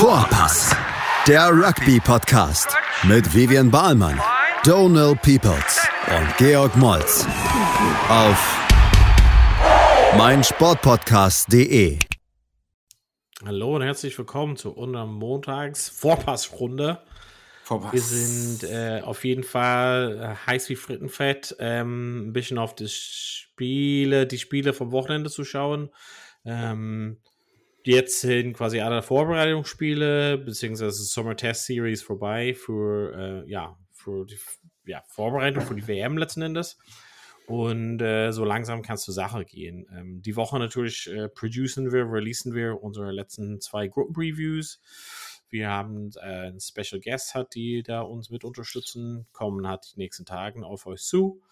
Vorpass, der Rugby-Podcast mit Vivian Bahlmann, Donal Peoples und Georg Moltz auf meinsportpodcast.de. Hallo und herzlich willkommen zu unserer Montags-Vorpassrunde. Vorpass. Wir sind äh, auf jeden Fall äh, heiß wie Frittenfett, ähm, ein bisschen auf das Spiele, die Spiele vom Wochenende zu schauen. Ähm, jetzt sind quasi alle Vorbereitungsspiele, beziehungsweise Summer Test Series vorbei für, äh, ja, für die ja, Vorbereitung für die WM letzten Endes. Und äh, so langsam kannst du Sache gehen. Ähm, die Woche natürlich äh, producen wir, releasen wir unsere letzten zwei Gruppenpreviews. Wir haben äh, einen Special Guest hat, die da uns mit unterstützen, kommen hat die nächsten Tagen auf euch zu.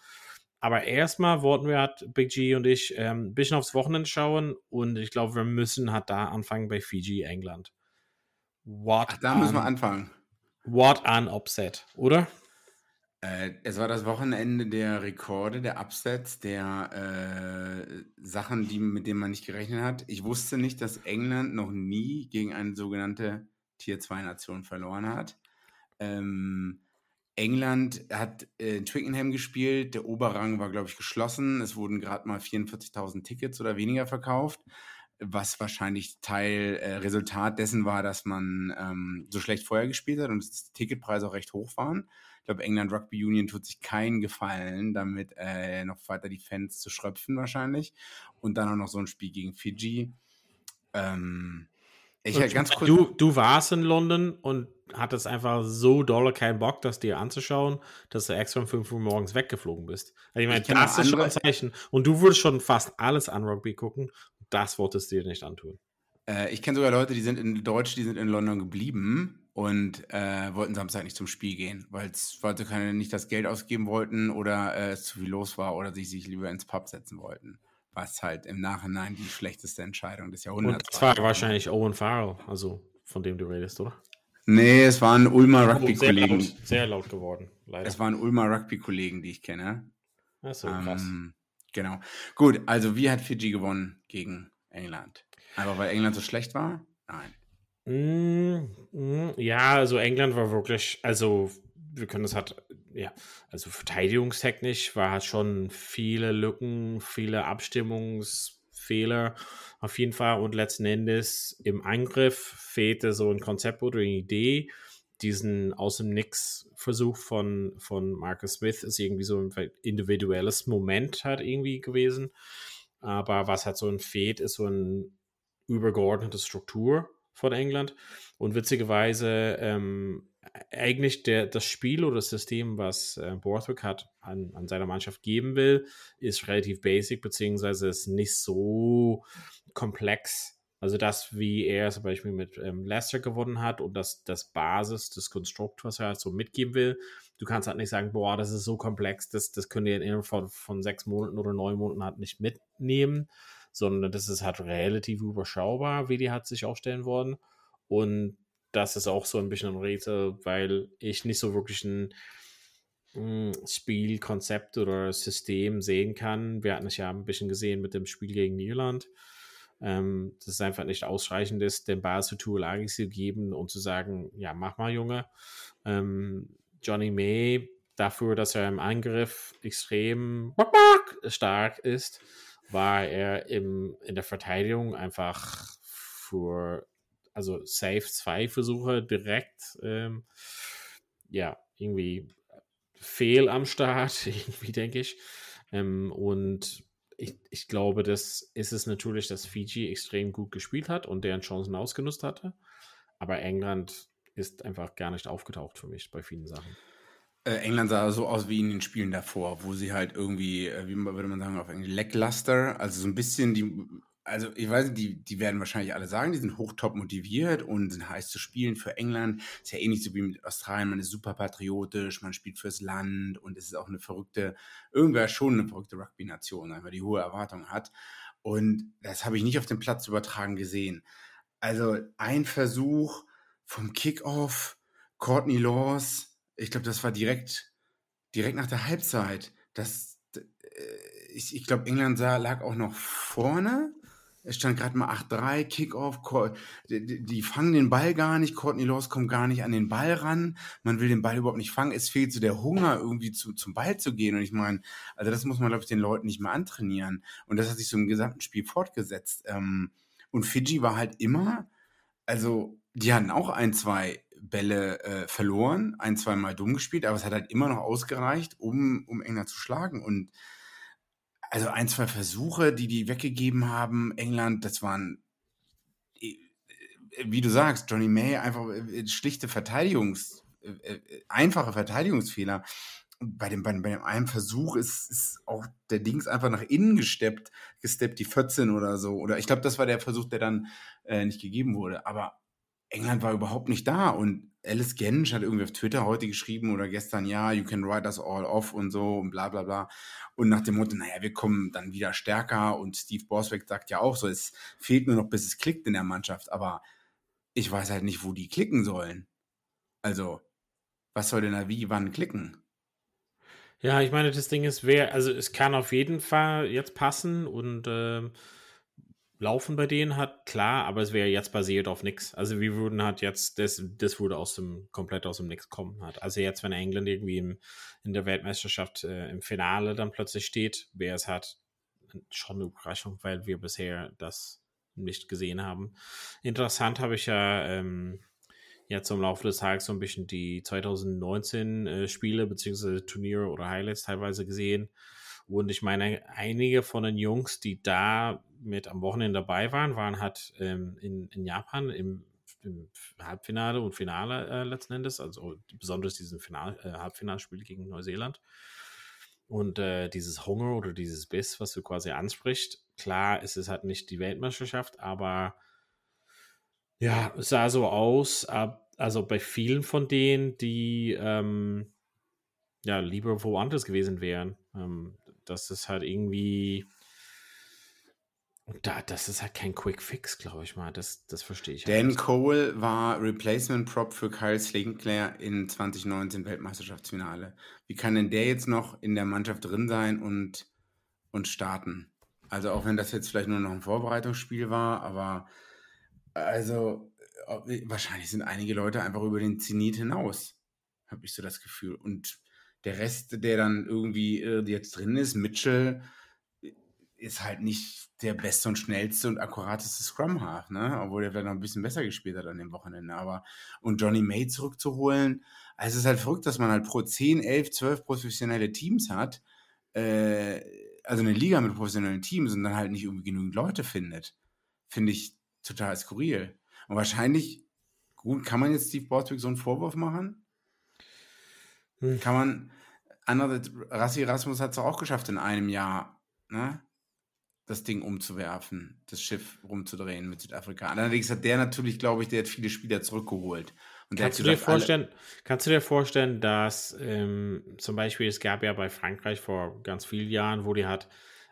Aber erstmal wollten wir, hat Big G und ich, ähm, ein bisschen aufs Wochenende schauen und ich glaube, wir müssen hat da anfangen bei Fiji, England. What Ach, da müssen wir anfangen. What an Upset, oder? Äh, es war das Wochenende der Rekorde, der Upsets, der äh, Sachen, die, mit denen man nicht gerechnet hat. Ich wusste nicht, dass England noch nie gegen eine sogenannte Tier-2-Nation verloren hat. Ähm, England hat äh, in Twickenham gespielt. Der Oberrang war, glaube ich, geschlossen. Es wurden gerade mal 44.000 Tickets oder weniger verkauft, was wahrscheinlich Teil, äh, Resultat dessen war, dass man ähm, so schlecht vorher gespielt hat und die Ticketpreise auch recht hoch waren. Ich glaube, England Rugby Union tut sich keinen Gefallen, damit äh, noch weiter die Fans zu schröpfen wahrscheinlich. Und dann auch noch so ein Spiel gegen Fiji. Ähm, ich halt ganz kurz. Du, du warst in London und hattest einfach so dolle keinen Bock, das dir anzuschauen, dass du extra um 5 Uhr morgens weggeflogen bist. Also ich meine, das ist schon ein Zeichen. Und du würdest schon fast alles an Rugby gucken. Das wolltest du dir nicht antun. Äh, ich kenne sogar Leute, die sind in Deutsch, die sind in London geblieben und äh, wollten Samstag nicht zum Spiel gehen, weil sie keine, nicht das Geld ausgeben wollten oder äh, es zu viel los war oder sich, sich lieber ins Pub setzen wollten was halt im Nachhinein die schlechteste Entscheidung des Jahrhunderts Und war. wahrscheinlich Owen Farrell, also von dem du redest, oder? Nee, es waren Ulmer oh, Rugby-Kollegen. Sehr, sehr, laut geworden, leider. Es waren Ulmer Rugby-Kollegen, die ich kenne. Achso, krass. Ähm, genau. Gut, also wie hat Fiji gewonnen gegen England? Einfach weil England so schlecht war? Nein. Mm, mm, ja, also England war wirklich, also wir können das halt, ja, also verteidigungstechnisch war halt schon viele Lücken, viele Abstimmungsfehler auf jeden Fall und letzten Endes im Angriff fehlte so ein Konzept oder eine Idee. Diesen aus dem Nix Versuch von, von Marcus Smith ist irgendwie so ein individuelles Moment halt irgendwie gewesen. Aber was halt so ein fehlt, ist so eine übergeordnete Struktur von England. Und witzigerweise ähm, eigentlich der, das Spiel oder das System, was äh, Borthwick hat an, an seiner Mannschaft geben will, ist relativ basic, beziehungsweise ist nicht so komplex. Also das, wie er zum Beispiel mit ähm, Leicester gewonnen hat und das, das Basis, das Konstrukt, was er halt so mitgeben will. Du kannst halt nicht sagen, boah, das ist so komplex, das, das könnt ihr innerhalb von, von sechs Monaten oder neun Monaten halt nicht mitnehmen, sondern das ist halt relativ überschaubar, wie die hat sich aufstellen wollen. Und das ist auch so ein bisschen ein Rätsel, weil ich nicht so wirklich ein hm, Spielkonzept oder System sehen kann. Wir hatten es ja ein bisschen gesehen mit dem Spiel gegen Irland. Ähm, dass es einfach nicht ausreichend ist, den Ball zu Tuolagi zu geben und zu sagen, ja, mach mal, Junge. Ähm, Johnny May, dafür, dass er im Angriff extrem stark ist, war er im, in der Verteidigung einfach für also Safe zwei Versuche direkt, ähm, ja, irgendwie fehl am Start, irgendwie denke ich. Ähm, und ich, ich glaube, das ist es natürlich, dass Fiji extrem gut gespielt hat und deren Chancen ausgenutzt hatte. Aber England ist einfach gar nicht aufgetaucht für mich bei vielen Sachen. Äh, England sah so aus wie in den Spielen davor, wo sie halt irgendwie, äh, wie würde man sagen, auf Englisch, lackluster, also so ein bisschen die also ich weiß nicht, die, die werden wahrscheinlich alle sagen, die sind hochtop motiviert und sind heiß zu spielen für England. Ist ja ähnlich so wie mit Australien, man ist super patriotisch, man spielt fürs Land und es ist auch eine verrückte, irgendwer schon eine verrückte Rugby-Nation, weil man die hohe Erwartungen hat. Und das habe ich nicht auf dem Platz übertragen gesehen. Also ein Versuch vom Kickoff, Courtney Laws, ich glaube, das war direkt, direkt nach der Halbzeit. Das, äh, ich, ich glaube, England lag auch noch vorne es stand gerade mal 8-3, Kickoff, die, die, fangen den Ball gar nicht, Courtney Laws kommt gar nicht an den Ball ran, man will den Ball überhaupt nicht fangen, es fehlt so der Hunger, irgendwie zu, zum Ball zu gehen. Und ich meine, also das muss man, glaube ich, den Leuten nicht mehr antrainieren. Und das hat sich so im gesamten Spiel fortgesetzt. Ähm, und Fiji war halt immer, also die hatten auch ein, zwei Bälle äh, verloren, ein, zwei Mal dumm gespielt, aber es hat halt immer noch ausgereicht, um, um England zu schlagen. Und also ein, zwei Versuche, die die weggegeben haben, England, das waren, äh, wie du sagst, Johnny May, einfach äh, schlichte Verteidigungs, äh, einfache Verteidigungsfehler. Bei dem, bei, dem, bei dem einen Versuch ist, ist auch der Dings einfach nach innen gesteppt, gesteppt, die 14 oder so. Oder ich glaube, das war der Versuch, der dann äh, nicht gegeben wurde. Aber England war überhaupt nicht da und Alice Gensch hat irgendwie auf Twitter heute geschrieben oder gestern, ja, you can write us all off und so und bla bla bla. Und nach dem Motto, naja, wir kommen dann wieder stärker und Steve Borswick sagt ja auch so, es fehlt nur noch, bis es klickt in der Mannschaft, aber ich weiß halt nicht, wo die klicken sollen. Also, was soll denn da wie, wann klicken? Ja, ich meine, das Ding ist, wer, also es kann auf jeden Fall jetzt passen und äh, Laufen bei denen hat, klar, aber es wäre jetzt basiert auf nichts. Also wir würden halt jetzt, das, das würde aus dem, komplett aus dem Nix kommen hat. Also jetzt, wenn England irgendwie im, in der Weltmeisterschaft äh, im Finale dann plötzlich steht, wäre es halt schon eine Überraschung, weil wir bisher das nicht gesehen haben. Interessant habe ich ja ähm, jetzt im Laufe des Tages so ein bisschen die 2019 äh, Spiele beziehungsweise Turniere oder Highlights teilweise gesehen. Und ich meine, einige von den Jungs, die da mit am Wochenende dabei waren, waren halt ähm, in, in Japan im, im, Halbfinale und Finale äh, letzten Endes, also besonders diesen Final, äh, Halbfinalspiel gegen Neuseeland. Und äh, dieses Hunger oder dieses Biss, was du quasi ansprichst, klar, es ist halt nicht die Weltmeisterschaft, aber ja, es sah so aus, also bei vielen von denen, die ähm, ja lieber woanders gewesen wären. Ähm, das ist halt irgendwie. Da, das ist halt kein Quick Fix, glaube ich mal. Das, das verstehe ich. Halt Dan halt Cole war Replacement Prop für Kyle Sinclair in 2019 Weltmeisterschaftsfinale. Wie kann denn der jetzt noch in der Mannschaft drin sein und, und starten? Also auch wenn das jetzt vielleicht nur noch ein Vorbereitungsspiel war, aber also wahrscheinlich sind einige Leute einfach über den Zenit hinaus, habe ich so das Gefühl. Und der Rest, der dann irgendwie äh, jetzt drin ist, Mitchell, ist halt nicht der beste und schnellste und akkurateste Scrum Half, ne? Obwohl er vielleicht noch ein bisschen besser gespielt hat an dem Wochenende. Aber und Johnny May zurückzuholen, also es ist halt verrückt, dass man halt pro 10, 11, 12 professionelle Teams hat, äh, also eine Liga mit professionellen Teams und dann halt nicht irgendwie genügend Leute findet. Finde ich total skurril. Und wahrscheinlich, gut, kann man jetzt Steve Bortwick so einen Vorwurf machen? Hm. Kann man, andere, Rassi Rasmus hat es auch geschafft in einem Jahr, ne? Das Ding umzuwerfen, das Schiff rumzudrehen mit Südafrika. Allerdings hat der natürlich, glaube ich, der hat viele Spieler zurückgeholt. Und kannst, du dir vorstellen, kannst du dir vorstellen, dass ähm, zum Beispiel, es gab ja bei Frankreich vor ganz vielen Jahren, wo die halt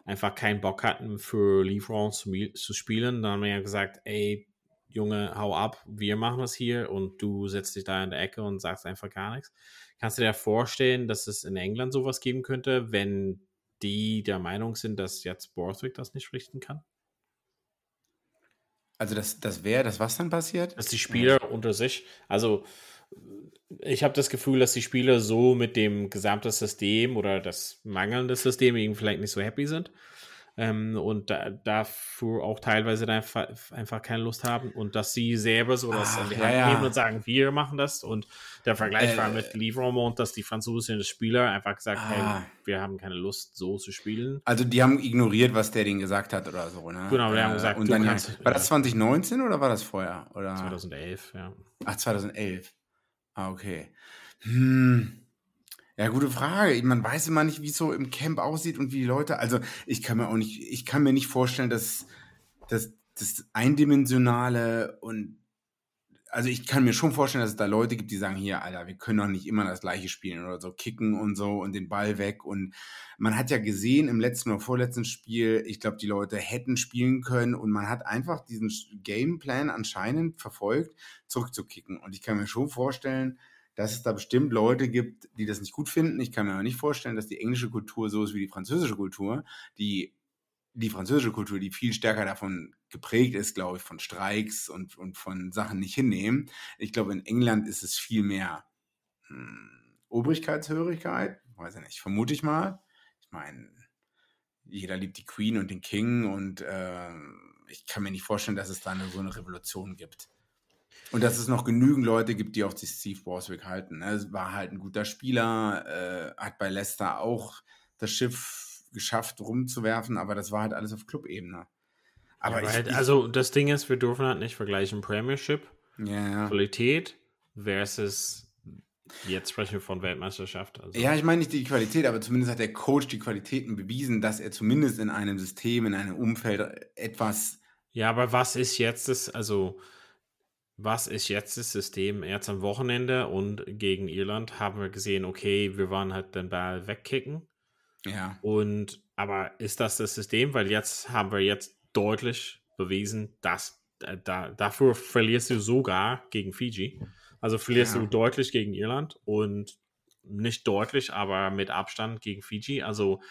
einfach keinen Bock hatten, für Livron zu, zu spielen. Dann haben wir ja gesagt, ey, Junge, hau ab, wir machen das hier und du setzt dich da in der Ecke und sagst einfach gar nichts. Kannst du dir vorstellen, dass es in England sowas geben könnte, wenn die der Meinung sind, dass jetzt Borthwick das nicht richten kann? Also das, das wäre, das was dann passiert? Dass die Spieler ja. unter sich, also ich habe das Gefühl, dass die Spieler so mit dem gesamten System oder das mangelnde System eben vielleicht nicht so happy sind ähm, und da, dafür auch teilweise einfach, einfach keine Lust haben und dass sie selber so das an die Hand ja, nehmen und sagen, wir machen das und der Vergleich äh, war mit Livremont, dass die französischen Spieler einfach gesagt ah. haben, wir haben keine Lust, so zu spielen. Also die haben ignoriert, was der denen gesagt hat oder so, ne? Genau, wir haben gesagt, und dann kannst, war das 2019 oder war das vorher? Oder? 2011, ja. Ach, 2011. Ah, okay. Hm. Ja, gute Frage. Man weiß immer nicht, wie es so im Camp aussieht und wie die Leute. Also ich kann mir auch nicht, ich kann mir nicht vorstellen, dass, dass das eindimensionale und also ich kann mir schon vorstellen, dass es da Leute gibt, die sagen, hier, Alter, wir können doch nicht immer das gleiche spielen oder so kicken und so und den Ball weg. Und man hat ja gesehen im letzten oder vorletzten Spiel, ich glaube, die Leute hätten spielen können und man hat einfach diesen Gameplan anscheinend verfolgt, zurückzukicken. Und ich kann mir schon vorstellen, dass es da bestimmt Leute gibt, die das nicht gut finden. Ich kann mir aber nicht vorstellen, dass die englische Kultur so ist wie die französische Kultur, die die französische Kultur, die viel stärker davon geprägt ist, glaube ich, von Streiks und, und von Sachen nicht hinnehmen. Ich glaube, in England ist es viel mehr hm, Obrigkeitshörigkeit, weiß ich nicht, vermute ich mal. Ich meine, jeder liebt die Queen und den King und äh, ich kann mir nicht vorstellen, dass es da eine, so eine Revolution gibt. Und dass es noch genügend Leute gibt, die auch die Steve Borswick halten. Er ne? war halt ein guter Spieler, äh, hat bei Leicester auch das Schiff geschafft, rumzuwerfen, aber das war halt alles auf Clubebene. Aber ja, ich, halt, also das Ding ist, wir dürfen halt nicht vergleichen Premiership, ja. Qualität versus Jetzt sprechen wir von Weltmeisterschaft. Also. Ja, ich meine nicht die Qualität, aber zumindest hat der Coach die Qualitäten bewiesen, dass er zumindest in einem System, in einem Umfeld etwas. Ja, aber was ist jetzt das, also was ist jetzt das System? Jetzt am Wochenende und gegen Irland haben wir gesehen, okay, wir wollen halt den Ball wegkicken. Ja. Und aber ist das das System? Weil jetzt haben wir jetzt deutlich bewiesen, dass äh, da, dafür verlierst du sogar gegen Fiji. Also verlierst ja. du deutlich gegen Irland und nicht deutlich, aber mit Abstand gegen Fiji. Also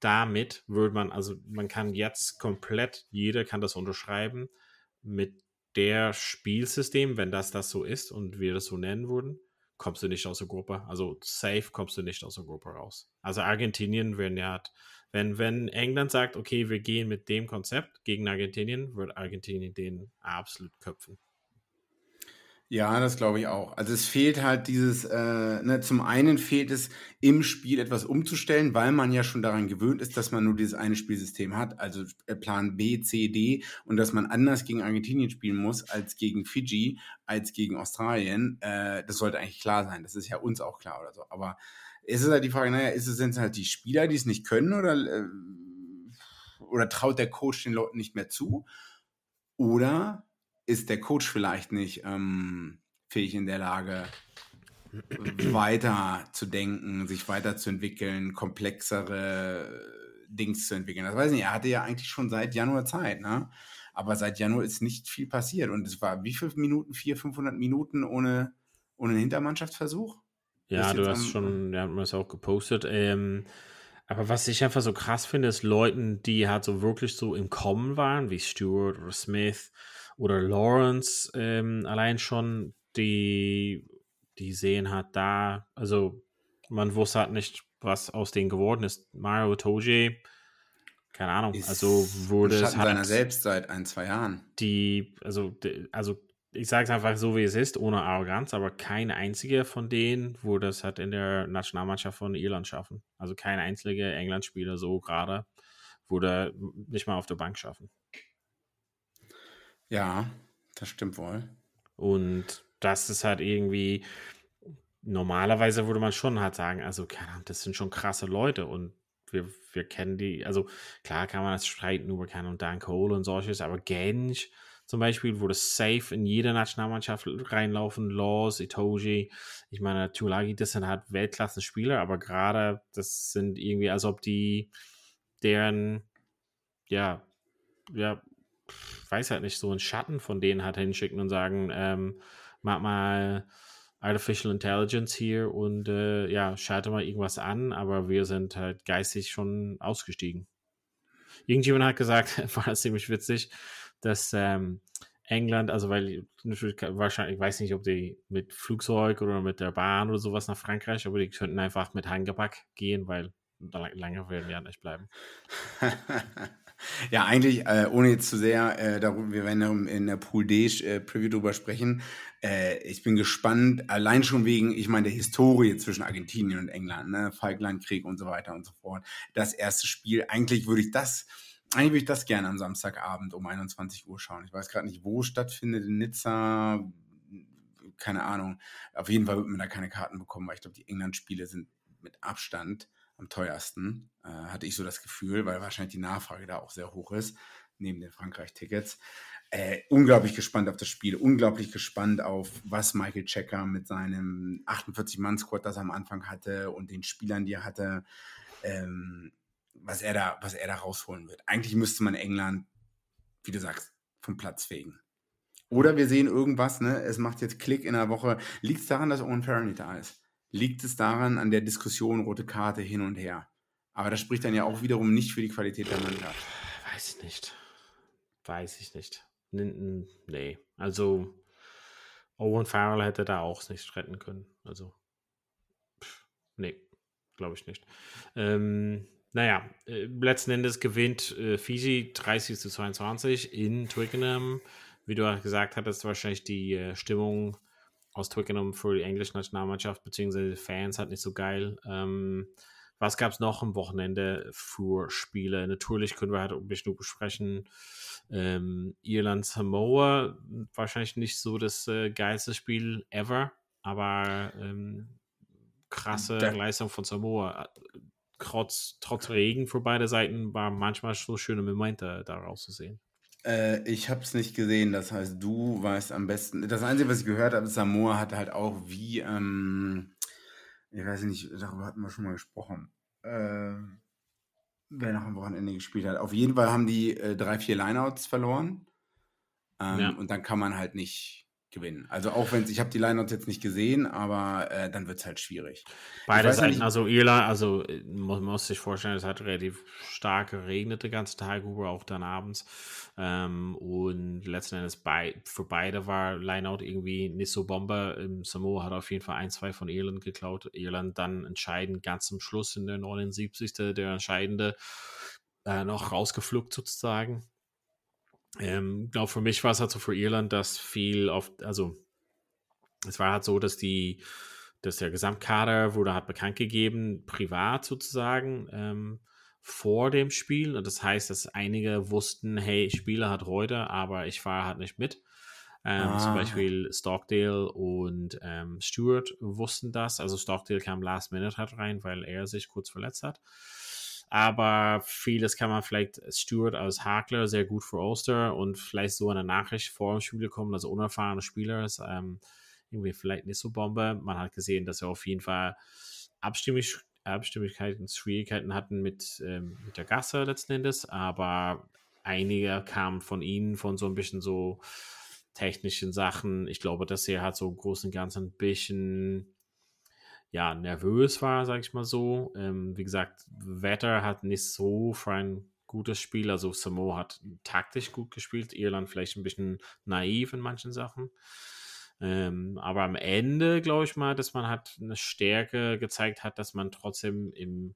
damit würde man, also man kann jetzt komplett, jeder kann das unterschreiben, mit der Spielsystem, wenn das das so ist und wir das so nennen würden, kommst du nicht aus der Gruppe. Also safe kommst du nicht aus der Gruppe raus. Also Argentinien werden ja, wenn, wenn England sagt, okay, wir gehen mit dem Konzept gegen Argentinien, wird Argentinien den absolut köpfen. Ja, das glaube ich auch. Also es fehlt halt dieses, äh, ne, zum einen fehlt es im Spiel etwas umzustellen, weil man ja schon daran gewöhnt ist, dass man nur dieses eine Spielsystem hat, also äh, Plan B, C, D und dass man anders gegen Argentinien spielen muss als gegen Fiji, als gegen Australien. Äh, das sollte eigentlich klar sein. Das ist ja uns auch klar oder so. Aber es ist halt die Frage, naja, ist es, es halt die Spieler, die es nicht können oder, äh, oder traut der Coach den Leuten nicht mehr zu? Oder ist der Coach vielleicht nicht ähm, fähig in der Lage, weiter zu denken, sich weiterzuentwickeln, komplexere Dings zu entwickeln. Das weiß ich nicht. Er hatte ja eigentlich schon seit Januar Zeit, ne? Aber seit Januar ist nicht viel passiert. Und es war wie viele Minuten? Vier, 500 Minuten ohne, ohne einen Hintermannschaftsversuch? Ja, du hast schon, ja, haben wir es auch gepostet. Ähm, aber was ich einfach so krass finde, ist Leuten, die halt so wirklich so im Kommen waren, wie Stewart oder Smith, oder Lawrence ähm, allein schon, die, die sehen hat da, also man wusste halt nicht, was aus denen geworden ist. Mario Toji, keine Ahnung, ist also wurde es halt seiner selbst seit ein, zwei Jahren. Die, also, die, also ich sage es einfach so, wie es ist, ohne Arroganz, aber kein einziger von denen würde es halt in der Nationalmannschaft von Irland schaffen. Also kein einziger England-Spieler so gerade würde nicht mal auf der Bank schaffen. Ja, das stimmt wohl. Und das ist halt irgendwie, normalerweise würde man schon halt sagen, also, keine Ahnung, das sind schon krasse Leute und wir, wir kennen die, also klar kann man das streiten über keine und Dan Cole und solches, aber Gensch zum Beispiel würde safe in jeder Nationalmannschaft reinlaufen, Laws, Itoji, ich meine, Tulagi, das sind halt Weltklasse-Spieler, aber gerade das sind irgendwie, als ob die deren, ja, ja, weiß halt nicht, so einen Schatten von denen hat hinschicken und sagen, ähm, mach mal Artificial Intelligence hier und äh, ja, schalte mal irgendwas an, aber wir sind halt geistig schon ausgestiegen. Irgendjemand hat gesagt, war das ziemlich witzig, dass ähm, England, also weil wahrscheinlich, ich weiß nicht, ob die mit Flugzeug oder mit der Bahn oder sowas nach Frankreich, aber die könnten einfach mit Hangeback gehen, weil lange werden wir ja nicht bleiben. Ja, eigentlich, äh, ohne jetzt zu sehr, äh, darüber, wir werden in der Pool D äh, drüber sprechen. Äh, ich bin gespannt, allein schon wegen, ich meine, der Historie zwischen Argentinien und England, ne? Falklandkrieg und so weiter und so fort. Das erste Spiel, eigentlich würde ich das, eigentlich würde ich das gerne am Samstagabend um 21 Uhr schauen. Ich weiß gerade nicht, wo stattfindet, in Nizza, keine Ahnung. Auf jeden Fall wird man da keine Karten bekommen, weil ich glaube, die England-Spiele sind mit Abstand am teuersten, äh, hatte ich so das Gefühl, weil wahrscheinlich die Nachfrage da auch sehr hoch ist, neben den Frankreich-Tickets. Äh, unglaublich gespannt auf das Spiel, unglaublich gespannt auf, was Michael Checker mit seinem 48-Mann-Squad, das er am Anfang hatte und den Spielern, die er hatte, ähm, was, er da, was er da rausholen wird. Eigentlich müsste man England, wie du sagst, vom Platz fegen. Oder wir sehen irgendwas, ne? Es macht jetzt Klick in der Woche. Liegt es daran, dass Owen Farrell nicht da ist? Liegt es daran, an der Diskussion rote Karte hin und her. Aber das spricht dann ja auch wiederum nicht für die Qualität der Mannschaft. Weiß ich nicht. Weiß ich nicht. Nee. Also Owen Farrell hätte da auch nicht retten können. Also, nee, glaube ich nicht. Ähm, naja, äh, letzten Endes gewinnt äh, Fiji 30 zu 22 in Twickenham. Wie du gesagt hattest, wahrscheinlich die äh, Stimmung aus Twickenham für die englische Nationalmannschaft bzw. Fans hat nicht so geil. Ähm, was gab es noch am Wochenende für Spiele? Natürlich können wir halt ein bisschen besprechen. Ähm, Irland Samoa, wahrscheinlich nicht so das äh, geilste Spiel ever, aber ähm, krasse da Leistung von Samoa. Trotz, trotz Regen für beide Seiten war manchmal so schöne Momente daraus zu sehen. Äh, ich habe es nicht gesehen, das heißt, du weißt am besten. Das Einzige, was ich gehört habe, Samoa hat halt auch wie. Ähm ich weiß nicht, darüber hatten wir schon mal gesprochen, äh, wer noch am Wochenende gespielt hat. Auf jeden Fall haben die äh, drei, vier Lineouts verloren. Ähm, ja. Und dann kann man halt nicht gewinnen. Also auch wenn ich habe die Lineouts jetzt nicht gesehen, aber äh, dann wird es halt schwierig. Beide Seiten, nicht, also Irland, also äh, man muss sich vorstellen, es hat relativ stark geregnet den ganzen Tag über, auch dann abends. Ähm, und letzten Endes bei, für beide war Lineout irgendwie nicht so Bombe. Ähm, Samoa hat auf jeden Fall ein, zwei von Irland geklaut. Irland dann entscheidend ganz zum Schluss in der 79. der entscheidende äh, noch rausgeflugt sozusagen. Ähm, glaube für mich war es halt so für Irland, dass viel auf, also es war halt so, dass die, dass der Gesamtkader wurde halt bekannt gegeben, privat sozusagen, ähm, vor dem Spiel. Und das heißt, dass einige wussten, hey, Spieler hat heute, aber ich fahre halt nicht mit. Ähm, ah. Zum Beispiel Stockdale und ähm, Stewart wussten das. Also Stockdale kam last minute halt rein, weil er sich kurz verletzt hat. Aber vieles kann man vielleicht Stewart als Hakler sehr gut für Ulster und vielleicht so eine Nachricht vor dem Spiel bekommen, dass unerfahrene Spieler ist. Ähm, irgendwie vielleicht nicht so Bombe. Man hat gesehen, dass er auf jeden Fall abstimmig Abstimmigkeiten, Schwierigkeiten hatten mit, ähm, mit der Gasse letzten Endes, aber einige kamen von ihnen von so ein bisschen so technischen Sachen. Ich glaube, dass er halt so im Großen und Ganzen ein bisschen ja, nervös war, sag ich mal so. Ähm, wie gesagt, Wetter hat nicht so für ein gutes Spiel. Also Samoa hat taktisch gut gespielt, Irland vielleicht ein bisschen naiv in manchen Sachen. Ähm, aber am Ende glaube ich mal, dass man hat eine Stärke gezeigt hat, dass man trotzdem im,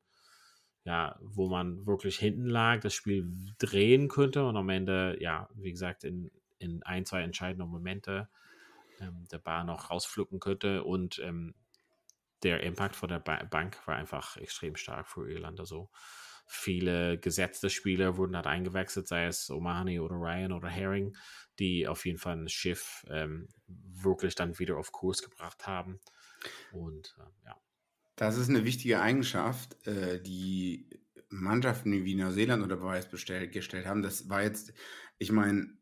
ja, wo man wirklich hinten lag, das Spiel drehen könnte und am Ende, ja, wie gesagt, in, in ein, zwei entscheidenden Momente ähm, der Bar noch rausflucken könnte und ähm, der Impact von der ba Bank war einfach extrem stark für Irland. Also viele gesetzte Spieler wurden halt eingewechselt, sei es Omani oder Ryan oder Herring, die auf jeden Fall ein Schiff ähm, wirklich dann wieder auf Kurs gebracht haben. Und äh, ja. Das ist eine wichtige Eigenschaft, äh, die Mannschaften wie Neuseeland oder Beweis gestellt haben. Das war jetzt, ich meine,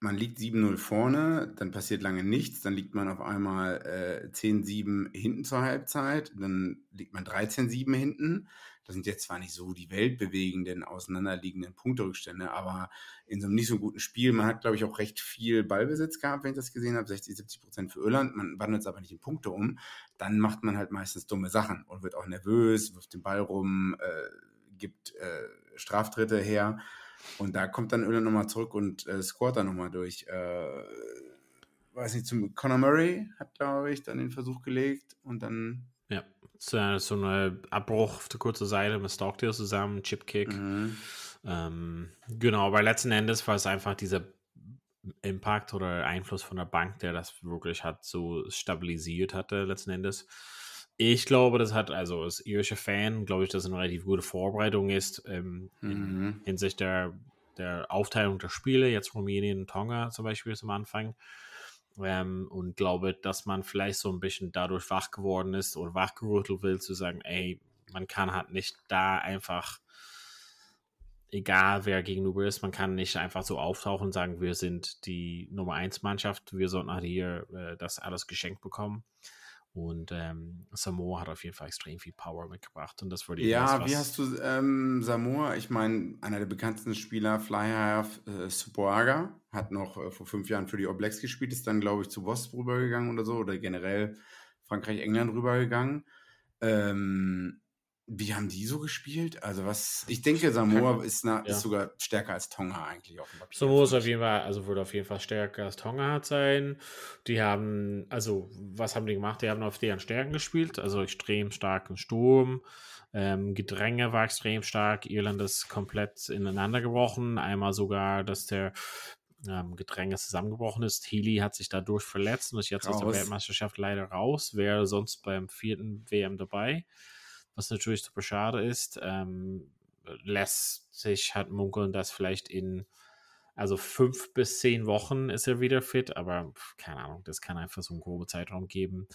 man liegt 7-0 vorne, dann passiert lange nichts, dann liegt man auf einmal äh, 10-7 hinten zur Halbzeit, dann liegt man 13-7 hinten. Das sind jetzt zwar nicht so die weltbewegenden, auseinanderliegenden Punkterückstände, aber in so einem nicht so guten Spiel, man hat, glaube ich, auch recht viel Ballbesitz gehabt, wenn ich das gesehen habe, 60, 70 Prozent für Irland, man wandelt es aber nicht in Punkte um, dann macht man halt meistens dumme Sachen und wird auch nervös, wirft den Ball rum, äh, gibt äh, Straftritte her. Und da kommt dann Irland nochmal zurück und äh, scoret dann nochmal durch. Äh, weiß nicht, zum Conor Murray hat, glaube ich, dann den Versuch gelegt und dann ja, so ein Abbruch auf der kurzen Seite mit Stockdale zusammen, Chip-Kick. Mhm. Ähm, genau, aber letzten Endes war es einfach dieser Impact oder Einfluss von der Bank, der das wirklich hat so stabilisiert hatte, letzten Endes. Ich glaube, das hat, also als irischer Fan, glaube ich, dass es eine relativ gute Vorbereitung ist ähm, mhm. in Hinsicht der, der Aufteilung der Spiele, jetzt Rumänien und Tonga zum Beispiel zum Anfang. Ähm, und glaube, dass man vielleicht so ein bisschen dadurch wach geworden ist oder wachgerüttelt will, zu sagen, ey, man kann halt nicht da einfach, egal wer gegenüber ist, man kann nicht einfach so auftauchen und sagen, wir sind die Nummer 1 Mannschaft, wir sollten halt hier äh, das alles geschenkt bekommen. Und ähm, Samoa hat auf jeden Fall extrem viel Power mitgebracht. Und das wurde Ja, wie hast du ähm, Samoa? Ich meine, einer der bekanntesten Spieler, Flyhalf äh, Supoaga, hat noch äh, vor fünf Jahren für die All gespielt, ist dann, glaube ich, zu Wasp rübergegangen oder so, oder generell Frankreich, England rübergegangen. Ähm, wie haben die so gespielt? Also was, ich denke, Samoa ist, na, ja. ist sogar stärker als Tonga eigentlich auf dem Papier. Samoa ist auf jeden Fall, also würde auf jeden Fall stärker als Tonga hat sein. Die haben, also was haben die gemacht? Die haben auf deren Stärken gespielt, also extrem starken Sturm. Ähm, Gedränge war extrem stark. Irland ist komplett ineinander gebrochen. Einmal sogar, dass der ähm, Gedränge zusammengebrochen ist. Healy hat sich dadurch verletzt und ist jetzt raus. aus der Weltmeisterschaft leider raus. Wäre sonst beim vierten WM dabei was natürlich super schade ist. Ähm, lässt sich halt munkeln, dass vielleicht in also fünf bis zehn Wochen ist er wieder fit, aber keine Ahnung, das kann einfach so einen groben Zeitraum geben.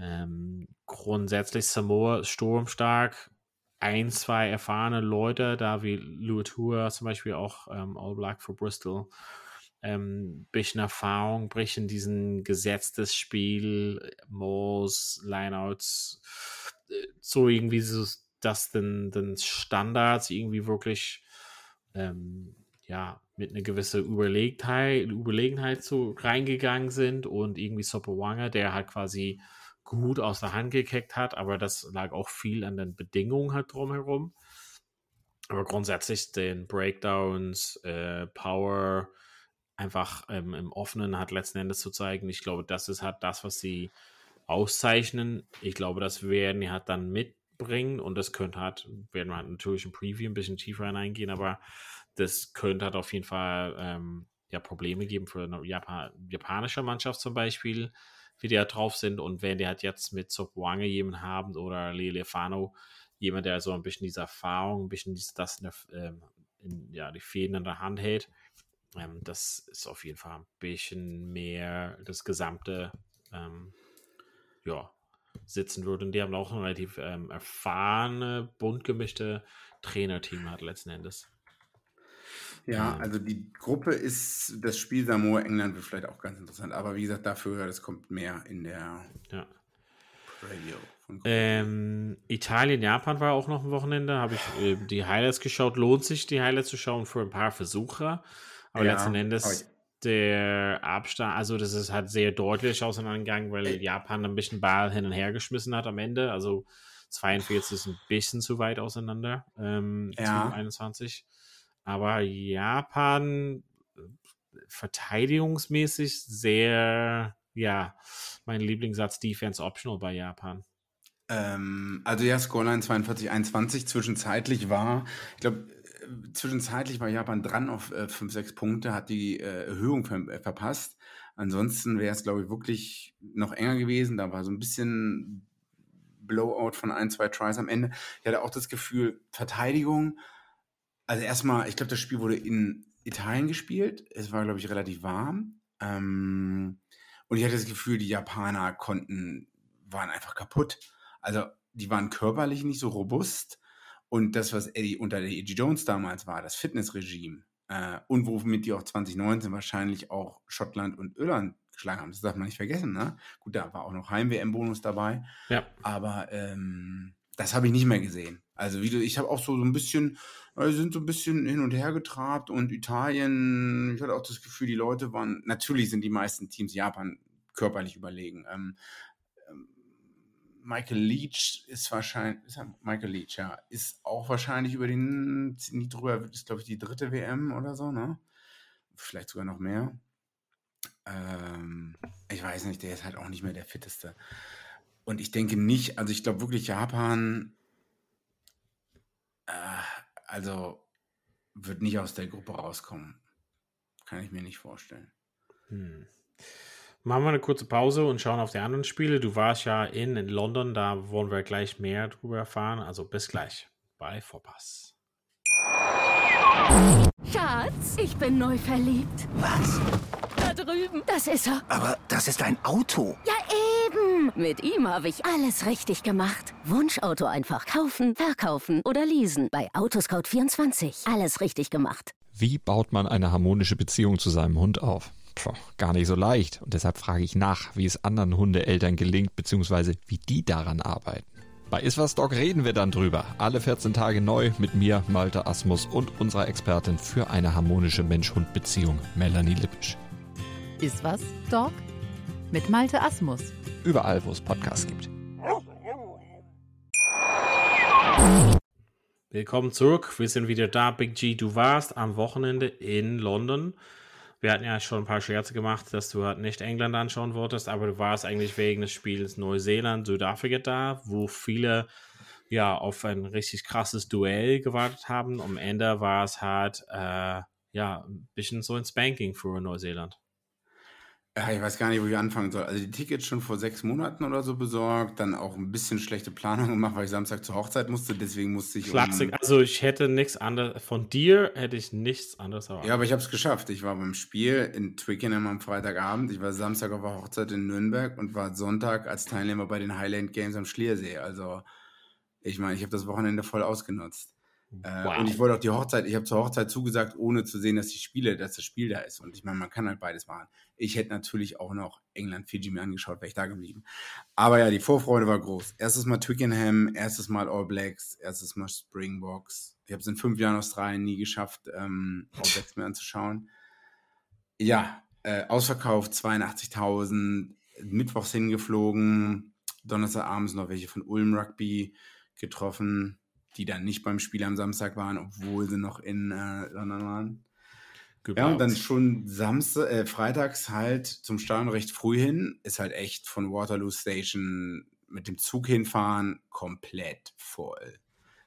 Ähm, grundsätzlich Samoa sturmstark, ein, zwei erfahrene Leute, da wie Luatua zum Beispiel auch ähm, All Black for Bristol, ähm, bisschen Erfahrung, brechen diesen gesetztes Spiel, Moos, Lineouts, so irgendwie so, dass den, den Standards irgendwie wirklich ähm, ja, mit einer gewissen Überlegtheit, Überlegenheit so reingegangen sind und irgendwie Sopowanga, der halt quasi gut aus der Hand gekickt hat, aber das lag auch viel an den Bedingungen halt drumherum. Aber grundsätzlich den Breakdowns, äh, Power, einfach ähm, im Offenen hat letzten Endes zu zeigen. Ich glaube, das ist halt das, was sie auszeichnen. Ich glaube, das werden die halt dann mitbringen und das könnte halt, werden wir halt natürlich im Preview ein bisschen tiefer hineingehen, aber das könnte halt auf jeden Fall ähm, ja, Probleme geben für eine Japan japanische Mannschaft zum Beispiel, wie die da drauf sind und wenn die halt jetzt mit Sopwange jemanden haben oder Lele Fano, jemand, der so ein bisschen diese Erfahrung, ein bisschen das in, der, ähm, in ja, die Fäden in der Hand hält, ähm, das ist auf jeden Fall ein bisschen mehr das gesamte ähm, ja, sitzen würde. Und die haben auch ein relativ ähm, erfahrene, bunt gemischte Trainerteam hat letzten Endes. Ja, ähm. also die Gruppe ist, das Spiel Samoa England wird vielleicht auch ganz interessant, aber wie gesagt, dafür, das kommt mehr in der ja. Ähm, Italien, Japan war auch noch ein Wochenende, habe ich äh, die Highlights geschaut. Lohnt sich, die Highlights zu schauen für ein paar Versucher. Aber ja, letzten Endes der Abstand, also das ist halt sehr deutlich auseinandergegangen, weil Japan ein bisschen Ball hin und her geschmissen hat am Ende. Also 42 ist ein bisschen zu weit auseinander ähm, ja. 21. Aber Japan verteidigungsmäßig sehr, ja, mein Lieblingssatz Defense Optional bei Japan. Ähm, also ja, Scoreline 42-21 zwischenzeitlich war, ich glaube, zwischenzeitlich war Japan dran auf äh, 5, 6 Punkte, hat die äh, Erhöhung ver äh, verpasst. Ansonsten wäre es, glaube ich, wirklich noch enger gewesen. Da war so ein bisschen Blowout von ein, zwei Tries am Ende. Ich hatte auch das Gefühl, Verteidigung, also erstmal, ich glaube, das Spiel wurde in Italien gespielt. Es war, glaube ich, relativ warm. Ähm, und ich hatte das Gefühl, die Japaner konnten, waren einfach kaputt. Also, die waren körperlich nicht so robust und das, was Eddie unter der Eddie Jones damals war, das Fitnessregime, äh, und womit die auch 2019 wahrscheinlich auch Schottland und Irland geschlagen haben, das darf man nicht vergessen, ne? Gut, da war auch noch Heim-WM-Bonus dabei. Ja. Aber ähm, das habe ich nicht mehr gesehen. Also wie du, ich habe auch so, so ein bisschen, äh, sind so ein bisschen hin und her getrabt und Italien, ich hatte auch das Gefühl, die Leute waren, natürlich sind die meisten Teams Japan körperlich überlegen. Ähm, Michael Leach ist wahrscheinlich, ist Michael Leach, ja, ist auch wahrscheinlich über den, nie drüber, ist glaube ich die dritte WM oder so, ne? Vielleicht sogar noch mehr. Ähm, ich weiß nicht, der ist halt auch nicht mehr der fitteste. Und ich denke nicht, also ich glaube wirklich Japan, äh, also wird nicht aus der Gruppe rauskommen. Kann ich mir nicht vorstellen. Hm. Machen wir eine kurze Pause und schauen auf die anderen Spiele. Du warst ja in, in London, da wollen wir gleich mehr drüber erfahren. Also bis gleich bei Vorpass. Schatz, ich bin neu verliebt. Was? Da drüben. Das ist er. Aber das ist ein Auto. Ja, eben. Mit ihm habe ich alles richtig gemacht. Wunschauto einfach kaufen, verkaufen oder leasen. Bei Autoscout24. Alles richtig gemacht. Wie baut man eine harmonische Beziehung zu seinem Hund auf? Puh, gar nicht so leicht. Und deshalb frage ich nach, wie es anderen Hundeeltern gelingt, beziehungsweise wie die daran arbeiten. Bei Iswas Dog reden wir dann drüber. Alle 14 Tage neu mit mir, Malte Asmus und unserer Expertin für eine harmonische Mensch-Hund-Beziehung, Melanie Lippisch. Iswas Dog mit Malte Asmus. Überall, wo es Podcasts gibt. Willkommen zurück. Wir sind wieder da. Big G, du warst am Wochenende in London. Wir hatten ja schon ein paar Scherze gemacht, dass du halt nicht England anschauen wolltest, aber du warst eigentlich wegen des Spiels Neuseeland, Südafrika da, wo viele ja auf ein richtig krasses Duell gewartet haben. Am Ende war es halt äh, ja ein bisschen so ein Spanking für Neuseeland. Ja, ich weiß gar nicht, wo ich anfangen soll. Also die Tickets schon vor sechs Monaten oder so besorgt, dann auch ein bisschen schlechte Planung gemacht, weil ich Samstag zur Hochzeit musste, deswegen musste ich. Schlagzeug, um also ich hätte nichts anderes, von dir hätte ich nichts anderes erwartet. Ja, aber ich habe es geschafft. Ich war beim Spiel in Twickenham am Freitagabend, ich war Samstag auf der Hochzeit in Nürnberg und war Sonntag als Teilnehmer bei den Highland Games am Schliersee. Also ich meine, ich habe das Wochenende voll ausgenutzt. Äh, wow. und ich wollte auch die Hochzeit, ich habe zur Hochzeit zugesagt, ohne zu sehen, dass die Spiele, dass das Spiel da ist. Und ich meine, man kann halt beides machen. Ich hätte natürlich auch noch England, Fiji mir angeschaut, wäre ich da geblieben. Aber ja, die Vorfreude war groß. Erstes Mal Twickenham, erstes Mal All Blacks, erstes Mal Springboks. Ich habe es in fünf Jahren Australien nie geschafft, ähm, All Blacks mir anzuschauen. Ja, äh, ausverkauft 82.000, mittwochs hingeflogen, Donnerstagabends noch welche von Ulm Rugby getroffen die dann nicht beim Spiel am Samstag waren, obwohl sie noch in äh, London waren. Gebaut. Ja, und dann schon Samstag, äh, freitags halt zum Stadion recht früh hin, ist halt echt von Waterloo Station mit dem Zug hinfahren komplett voll.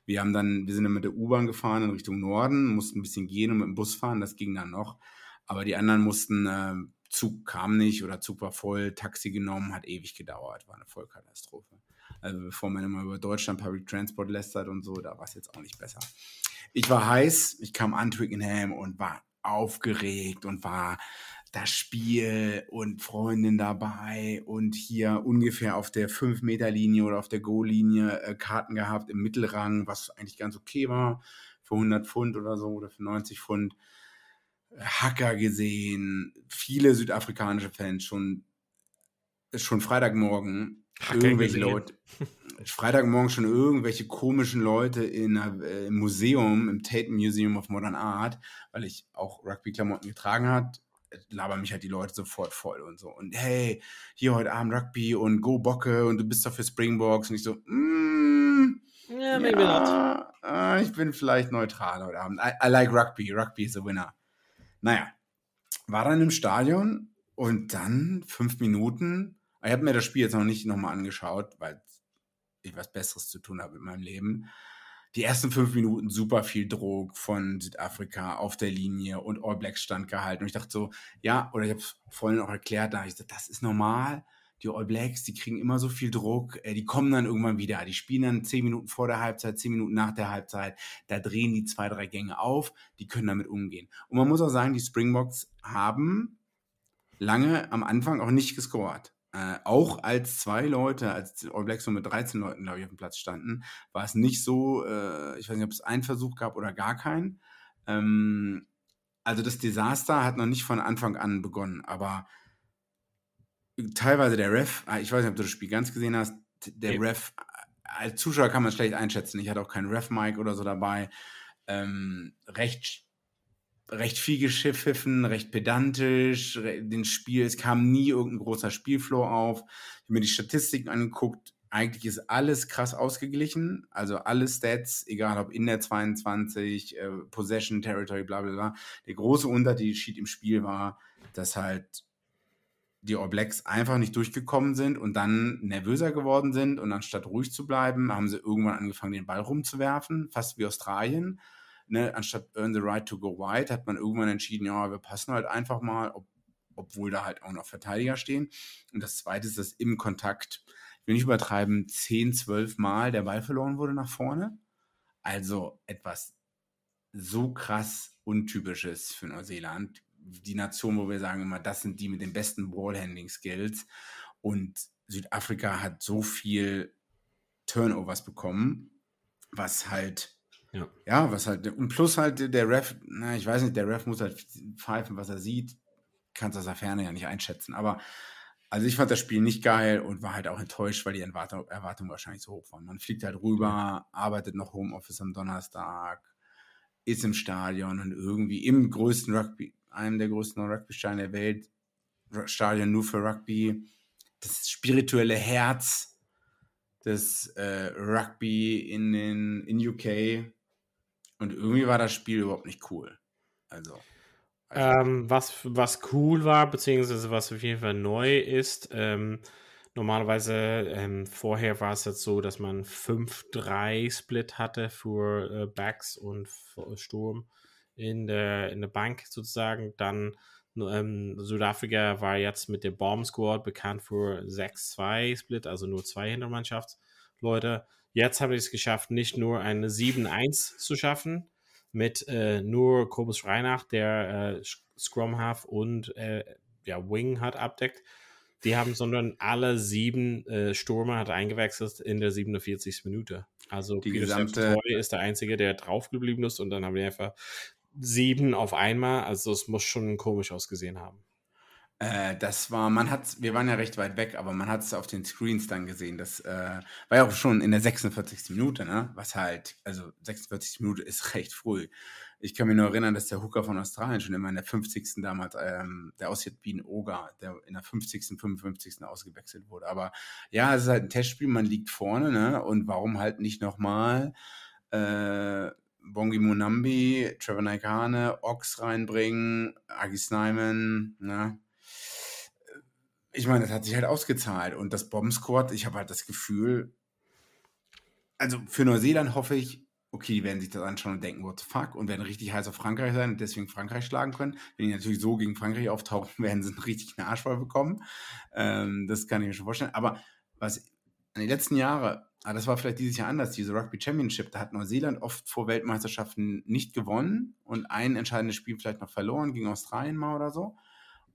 Wir haben dann, wir sind dann mit der U-Bahn gefahren in Richtung Norden, mussten ein bisschen gehen und mit dem Bus fahren, das ging dann noch. Aber die anderen mussten, äh, Zug kam nicht oder Zug war voll, Taxi genommen, hat ewig gedauert, war eine Vollkatastrophe. Also bevor man immer über Deutschland Public Transport lästert und so, da war es jetzt auch nicht besser. Ich war heiß, ich kam an Twickenham und war aufgeregt und war das Spiel und Freundin dabei und hier ungefähr auf der 5-Meter-Linie oder auf der Go-Linie äh, Karten gehabt im Mittelrang, was eigentlich ganz okay war, für 100 Pfund oder so oder für 90 Pfund. Hacker gesehen, viele südafrikanische Fans schon, schon Freitagmorgen irgendwelche Leute. Freitagmorgen schon irgendwelche komischen Leute in äh, im Museum, im Tate Museum of Modern Art, weil ich auch Rugby-Klamotten getragen hat, labern mich halt die Leute sofort voll und so. Und hey, hier heute Abend Rugby und Go Bocke und du bist doch für Springboks. Und ich so, mm, ja, maybe ja, not. Äh, ich bin vielleicht neutral heute Abend. I, I like Rugby. Rugby is a winner. Naja, war dann im Stadion und dann fünf Minuten ich habe mir das Spiel jetzt noch nicht nochmal angeschaut, weil ich was Besseres zu tun habe in meinem Leben. Die ersten fünf Minuten super viel Druck von Südafrika auf der Linie und All Blacks stand gehalten. Und ich dachte so, ja, oder ich habe es vorhin auch erklärt, da habe ich gesagt, das ist normal. Die All Blacks, die kriegen immer so viel Druck, äh, die kommen dann irgendwann wieder. Die spielen dann zehn Minuten vor der Halbzeit, zehn Minuten nach der Halbzeit. Da drehen die zwei, drei Gänge auf, die können damit umgehen. Und man muss auch sagen, die Springboks haben lange am Anfang auch nicht gescored. Äh, auch als zwei Leute, als All Blacks nur mit 13 Leuten, glaube ich, auf dem Platz standen, war es nicht so, äh, ich weiß nicht, ob es einen Versuch gab oder gar keinen. Ähm, also das Desaster hat noch nicht von Anfang an begonnen, aber teilweise der Ref, ah, ich weiß nicht, ob du das Spiel ganz gesehen hast, der ja. Ref, als Zuschauer kann man es schlecht einschätzen, ich hatte auch keinen Ref-Mic oder so dabei, ähm, recht recht viel geschiffiffen, recht pedantisch, den Spiel, es kam nie irgendein großer Spielflow auf. Ich habe mir die Statistiken angeguckt, eigentlich ist alles krass ausgeglichen, also alle Stats, egal ob in der 22, äh, Possession, Territory, bla bla bla. Der große Unterschied im Spiel war, dass halt die All Blacks einfach nicht durchgekommen sind und dann nervöser geworden sind und anstatt ruhig zu bleiben, haben sie irgendwann angefangen, den Ball rumzuwerfen, fast wie Australien ne, anstatt Earn the Right to Go Wide, hat man irgendwann entschieden, ja, wir passen halt einfach mal, ob, obwohl da halt auch noch Verteidiger stehen. Und das zweite ist, dass im Kontakt, ich will nicht übertreiben, 10, 12 Mal der Ball verloren wurde nach vorne. Also etwas so krass Untypisches für Neuseeland. Die Nation, wo wir sagen immer, das sind die mit den besten Ballhandling-Skills. Und Südafrika hat so viel Turnovers bekommen, was halt ja. ja, was halt, und plus halt der Ref, na, ich weiß nicht, der Ref muss halt pfeifen, was er sieht. Kannst aus der Ferne ja nicht einschätzen. Aber also ich fand das Spiel nicht geil und war halt auch enttäuscht, weil die Erwartung, Erwartungen wahrscheinlich so hoch waren. Man fliegt halt rüber, arbeitet noch Homeoffice am Donnerstag, ist im Stadion und irgendwie im größten Rugby, einem der größten Rugby-Steine der Welt, Stadion nur für Rugby, das spirituelle Herz des äh, Rugby in den in UK Und irgendwie war das Spiel überhaupt nicht cool. Also. Ähm, was, was cool war, beziehungsweise was auf jeden Fall neu ist, ähm, normalerweise ähm, vorher war es jetzt so, dass man 5-3-Split hatte für äh, Backs und Sturm in der, in der Bank sozusagen. Dann ähm, Südafrika war jetzt mit der Bomb Squad bekannt für 6-2-Split, also nur zwei Hintermannschaftsleute. Jetzt haben wir es geschafft, nicht nur eine 7-1 zu schaffen, mit äh, nur Kobus Reinach, der äh, Scrum Half und äh, ja, Wing hat abdeckt. Die haben, sondern alle sieben äh, Stürmer hat eingewechselt in der 47. Minute. Also Die Peter gesamte- ist der Einzige, der draufgeblieben ist und dann haben wir einfach sieben auf einmal. Also es muss schon komisch ausgesehen haben. Äh, das war, man hat, wir waren ja recht weit weg, aber man hat es auf den Screens dann gesehen. Das äh, war ja auch schon in der 46. Minute, ne? Was halt, also 46. Minute ist recht früh. Ich kann mich nur erinnern, dass der Hooker von Australien schon immer in der 50. damals, ähm, der aussieht wie ein Oga, der in der 50., 55. ausgewechselt wurde. Aber ja, es ist halt ein Testspiel, man liegt vorne, ne? Und warum halt nicht nochmal äh, Bongi Monambi, Trevor Naikane, Ox reinbringen, Agis Nyman, ne? Ich meine, das hat sich halt ausgezahlt. Und das Bomb Squad, ich habe halt das Gefühl, also für Neuseeland hoffe ich, okay, die werden sich das anschauen und denken, what the fuck, und werden richtig heiß auf Frankreich sein und deswegen Frankreich schlagen können. Wenn die natürlich so gegen Frankreich auftauchen, werden sie richtig eine Arschvoll bekommen. Ähm, das kann ich mir schon vorstellen. Aber was an die letzten Jahre, ah, das war vielleicht dieses Jahr anders, diese Rugby Championship, da hat Neuseeland oft vor Weltmeisterschaften nicht gewonnen und ein entscheidendes Spiel vielleicht noch verloren, gegen Australien mal oder so.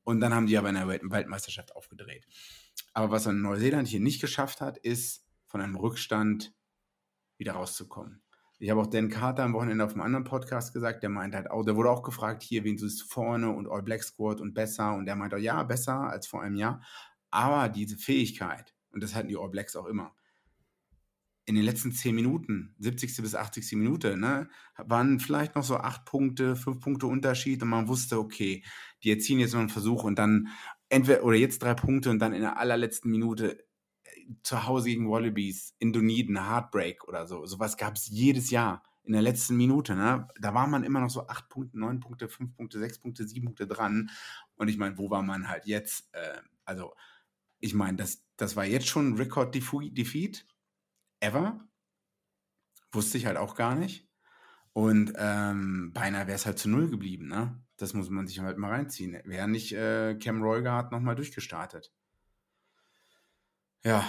Und dann haben die aber in der Welt Weltmeisterschaft aufgedreht. Aber was dann Neuseeland hier nicht geschafft hat, ist von einem Rückstand wieder rauszukommen. Ich habe auch Dan Carter am Wochenende auf einem anderen Podcast gesagt, der meint halt auch, der wurde auch gefragt, hier, wen siehst du vorne und All Black Squad und besser. Und der meint auch, ja, besser als vor einem Jahr. Aber diese Fähigkeit, und das hatten die All Blacks auch immer, in den letzten 10 Minuten, 70. bis 80. Minute, ne, waren vielleicht noch so 8 Punkte, 5 Punkte Unterschied und man wusste, okay, die erzielen jetzt noch einen Versuch und dann entweder oder jetzt drei Punkte und dann in der allerletzten Minute äh, zu Hause gegen Wallabies in Dunedin, Heartbreak oder so. Sowas gab es jedes Jahr in der letzten Minute. Ne? Da war man immer noch so 8 Punkte, 9 Punkte, 5 Punkte, 6 Punkte, 7 Punkte dran. Und ich meine, wo war man halt jetzt? Äh, also, ich meine, das, das war jetzt schon ein Record-Defeat ever. Wusste ich halt auch gar nicht. Und ähm, beinahe wäre es halt zu null geblieben, ne? Das muss man sich halt mal reinziehen. Wäre nicht äh, Cam Roygard nochmal durchgestartet. Ja.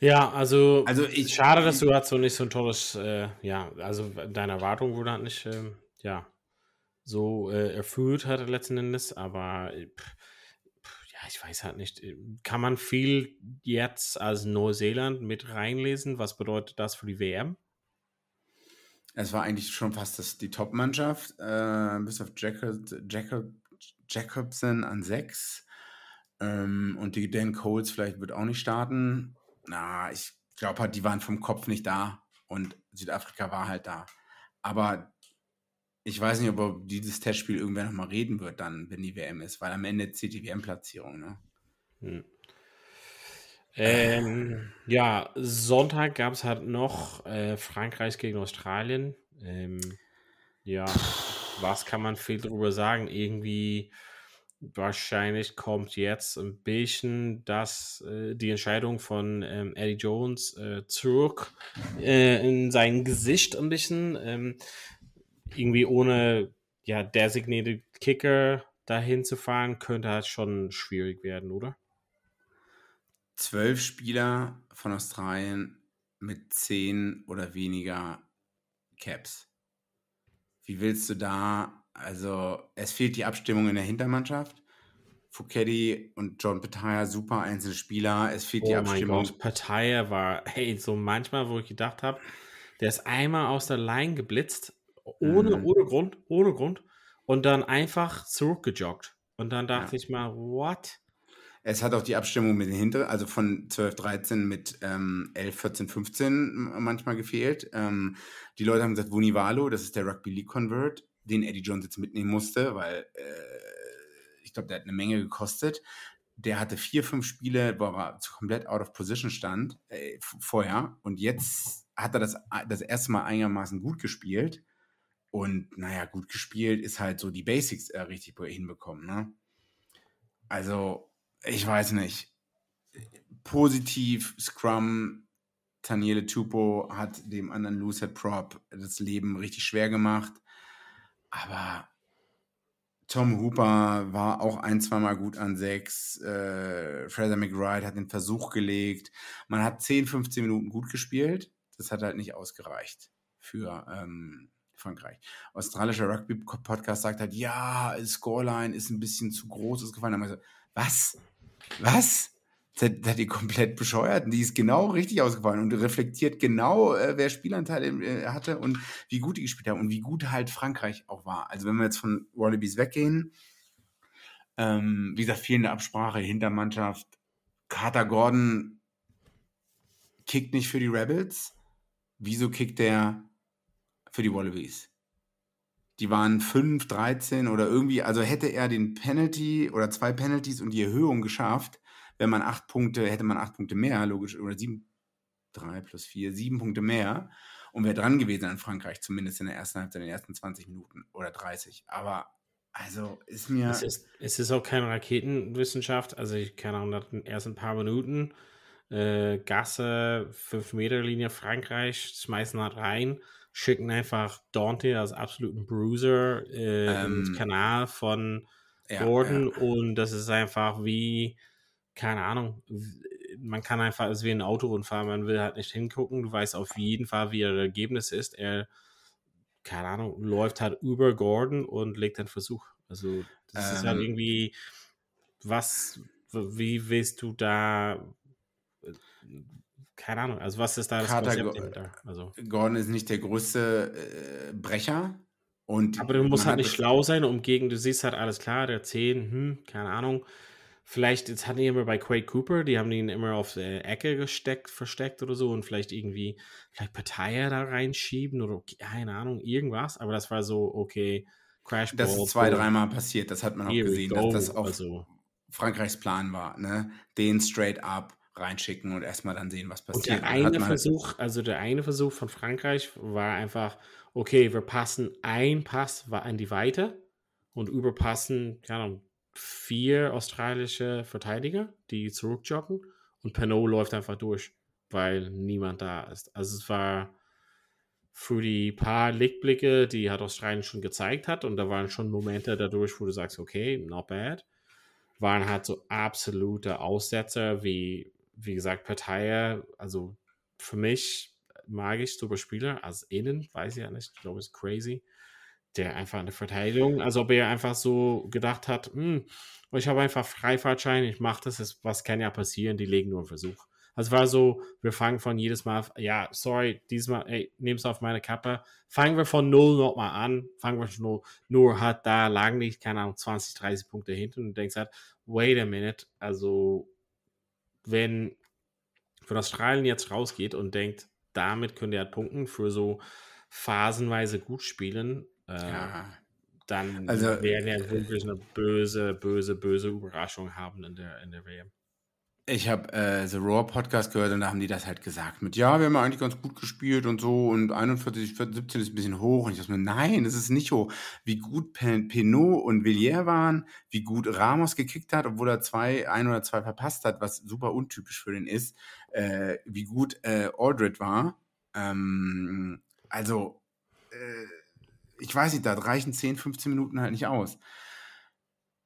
Ja, also, Also ich- schade, dass du halt so nicht so ein tolles, äh, ja, also deine Erwartung wurde halt nicht, ähm, ja, so äh, erfüllt hatte letzten Endes, aber äh, pff, pff, ja, ich weiß halt nicht. äh, Kann man viel jetzt als Neuseeland mit reinlesen? Was bedeutet das für die WM? Es war eigentlich schon fast das, die Top-Mannschaft, äh, bis auf Jacob, Jacob, Jacobson an sechs. Ähm, und die Dan Coles vielleicht wird auch nicht starten. Na, ich glaube halt, die waren vom Kopf nicht da und Südafrika war halt da. Aber ich weiß nicht, ob dieses Testspiel irgendwer nochmal reden wird, dann, wenn die WM ist, weil am Ende zählt die WM-Platzierung. Ne? Hm. Ähm, ja, Sonntag gab es halt noch äh, Frankreich gegen Australien. Ähm, ja, was kann man viel darüber sagen? Irgendwie wahrscheinlich kommt jetzt ein bisschen das, äh, die Entscheidung von ähm, Eddie Jones äh, zurück äh, in sein Gesicht ein bisschen. Ähm, irgendwie ohne ja, designated Kicker dahin zu fahren, könnte halt schon schwierig werden, oder? Zwölf Spieler von Australien mit zehn oder weniger Caps. Wie willst du da, also es fehlt die Abstimmung in der Hintermannschaft. Fouquetti und John Petaya, super einzelne Spieler. Es fehlt die Oh mein Abstimmung. Gott, Partei war, hey, so manchmal, wo ich gedacht habe, der ist einmal aus der Line geblitzt, ohne, Mhm. ohne Grund, ohne Grund, und dann einfach zurückgejoggt. Und dann dachte Ja. ich mal, what? Es hat auch die Abstimmung mit den Hinteren, also von 12, 13 mit ähm, 11, 14, 15 manchmal gefehlt. Ähm, die Leute haben gesagt, Vunivalo, das ist der Rugby League Convert, den Eddie Jones jetzt mitnehmen musste, weil äh, ich glaube, der hat eine Menge gekostet. Der hatte vier, fünf Spiele, wo er komplett out of position stand äh, vorher. Und jetzt hat er das, das erste Mal einigermaßen gut gespielt. Und naja, gut gespielt ist halt so die Basics äh, richtig hinbekommen. Ne? Also, ich weiß nicht. Positiv, Scrum, Taniele Tupo hat dem anderen Lucid Prop das Leben richtig schwer gemacht. Aber Tom Hooper war auch ein, zweimal gut an sechs. Äh, Fraser McBride hat den Versuch gelegt. Man hat 10, 15 Minuten gut gespielt. Das hat halt nicht ausgereicht für ähm, Frankreich. Australischer Rugby-Podcast sagt halt, ja, Scoreline ist ein bisschen zu groß, ist gefallen. Dann so, was? Was? seid, ihr komplett bescheuert? Und die ist genau richtig ausgefallen und reflektiert genau, äh, wer Spielanteile äh, hatte und wie gut die gespielt haben und wie gut halt Frankreich auch war. Also wenn wir jetzt von Wallabies weggehen, ähm, wie gesagt, fehlende Absprache, Hintermannschaft, Carter Gordon kickt nicht für die Rebels. Wieso kickt der für die Wallabies? Die waren 5, 13 oder irgendwie, also hätte er den Penalty oder zwei Penalties und die Erhöhung geschafft, wenn man acht Punkte, hätte man acht Punkte mehr, logisch, oder sieben, drei plus vier, sieben Punkte mehr und wäre dran gewesen an Frankreich, zumindest in der ersten Halbzeit, in den ersten 20 Minuten oder 30. Aber also ist mir. Es ist, es ist auch keine Raketenwissenschaft. Also, ich keine Ahnung, den ersten paar Minuten äh, Gasse, 5-Meter-Linie Frankreich, schmeißen halt rein, schicken einfach Dante als absoluten Bruiser äh, ähm, ins Kanal von ja, Gordon ja. und das ist einfach wie keine Ahnung, man kann einfach, es ist wie ein Autounfall, man will halt nicht hingucken, du weißt auf jeden Fall, wie das Ergebnis ist. Er, keine Ahnung, läuft halt über Gordon und legt einen Versuch. Also, das ähm, ist halt ähm. irgendwie, was, wie willst du da, keine Ahnung, also was ist da das Kater Konzept Go also. Gordon ist nicht der größte äh, Brecher. Und aber du musst halt nicht schlau sein, um gegen, du siehst halt alles klar, der 10, hm, keine Ahnung, Vielleicht, jetzt hatten die immer bei Quake Cooper, die haben ihn immer auf der Ecke gesteckt, versteckt oder so und vielleicht irgendwie, vielleicht Partei da reinschieben oder keine Ahnung, irgendwas. Aber das war so, okay, Crash Das ist zwei, dreimal passiert, das hat man auch gesehen, dass das auch also. Frankreichs Plan war, ne? Den straight up reinschicken und erstmal dann sehen, was passiert. Und der eine Versuch, also der eine Versuch von Frankreich war einfach, okay, wir passen ein Pass an die Weite und überpassen, keine Ahnung, vier australische Verteidiger, die zurückjoggen und Penault läuft einfach durch, weil niemand da ist. Also es war für die paar Lichtblicke, die hat Australien schon gezeigt hat und da waren schon Momente dadurch, wo du sagst, okay, not bad, waren halt so absolute Aussetzer wie, wie gesagt, Partei, also für mich mag ich super Spieler, als innen, weiß ich ja nicht, ich glaube, ist crazy der einfach eine Verteidigung, also ob er einfach so gedacht hat, hm, ich habe einfach Freifahrtschein, ich mache das, ist, was kann ja passieren, die legen nur einen Versuch. Also war so, wir fangen von jedes Mal, ja, sorry, diesmal, ey, nimm's auf meine Kappe, fangen wir von null nochmal an, fangen wir von null, nur hat da lagen nicht, keine Ahnung, 20, 30 Punkte hinten und denkst halt, wait a minute, also wenn von Australien jetzt rausgeht und denkt, damit könnt ihr halt punkten für so phasenweise gut spielen, äh, ja. dann also, werden wir wirklich eine böse, böse, böse Überraschung haben in der, in der WM. Ich habe äh, The Raw Podcast gehört und da haben die das halt gesagt mit, ja, wir haben eigentlich ganz gut gespielt und so und 41, 17 ist ein bisschen hoch. Und ich dachte mir, nein, das ist nicht hoch. Wie gut Pinot und Villiers waren, wie gut Ramos gekickt hat, obwohl er zwei, ein oder zwei verpasst hat, was super untypisch für den ist, äh, wie gut äh, Aldred war. Ähm, also, äh, ich weiß nicht, da reichen 10, 15 Minuten halt nicht aus.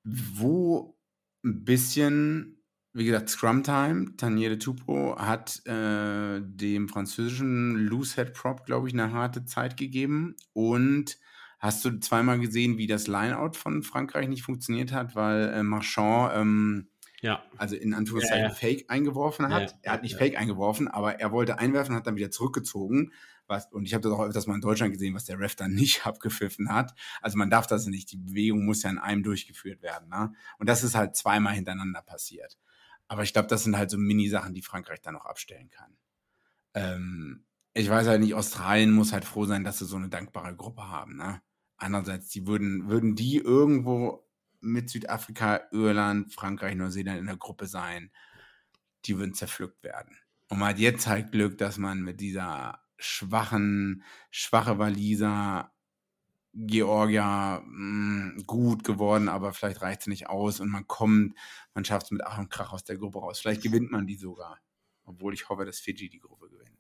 Wo ein bisschen, wie gesagt, Scrum Time, Taniere Tupo hat äh, dem französischen Loose Head Prop, glaube ich, eine harte Zeit gegeben. Und hast du zweimal gesehen, wie das Lineout von Frankreich nicht funktioniert hat, weil äh, Marchand ähm, ja. also in Anführungszeichen ja, ja. Fake eingeworfen hat. er hat nicht Fake eingeworfen, aber er wollte einwerfen, hat dann wieder zurückgezogen. Was, und ich habe das auch öfters mal in Deutschland gesehen, was der Ref dann nicht abgepfiffen hat. Also man darf das nicht. Die Bewegung muss ja in einem durchgeführt werden. Ne? Und das ist halt zweimal hintereinander passiert. Aber ich glaube, das sind halt so Mini-Sachen, die Frankreich dann noch abstellen kann. Ähm, ich weiß halt nicht, Australien muss halt froh sein, dass sie so eine dankbare Gruppe haben. Ne? Andererseits, die würden, würden die irgendwo mit Südafrika, Irland, Frankreich, Neuseeland in der Gruppe sein, die würden zerpflückt werden. Und man hat jetzt halt Glück, dass man mit dieser schwachen, schwache Waliser, Georgia mh, hm, gut geworden, aber vielleicht reicht es nicht aus und man kommt, man schafft es mit Ach und Krach aus der Gruppe raus. Vielleicht gewinnt man die sogar, obwohl ich hoffe, dass Fiji die Gruppe gewinnt.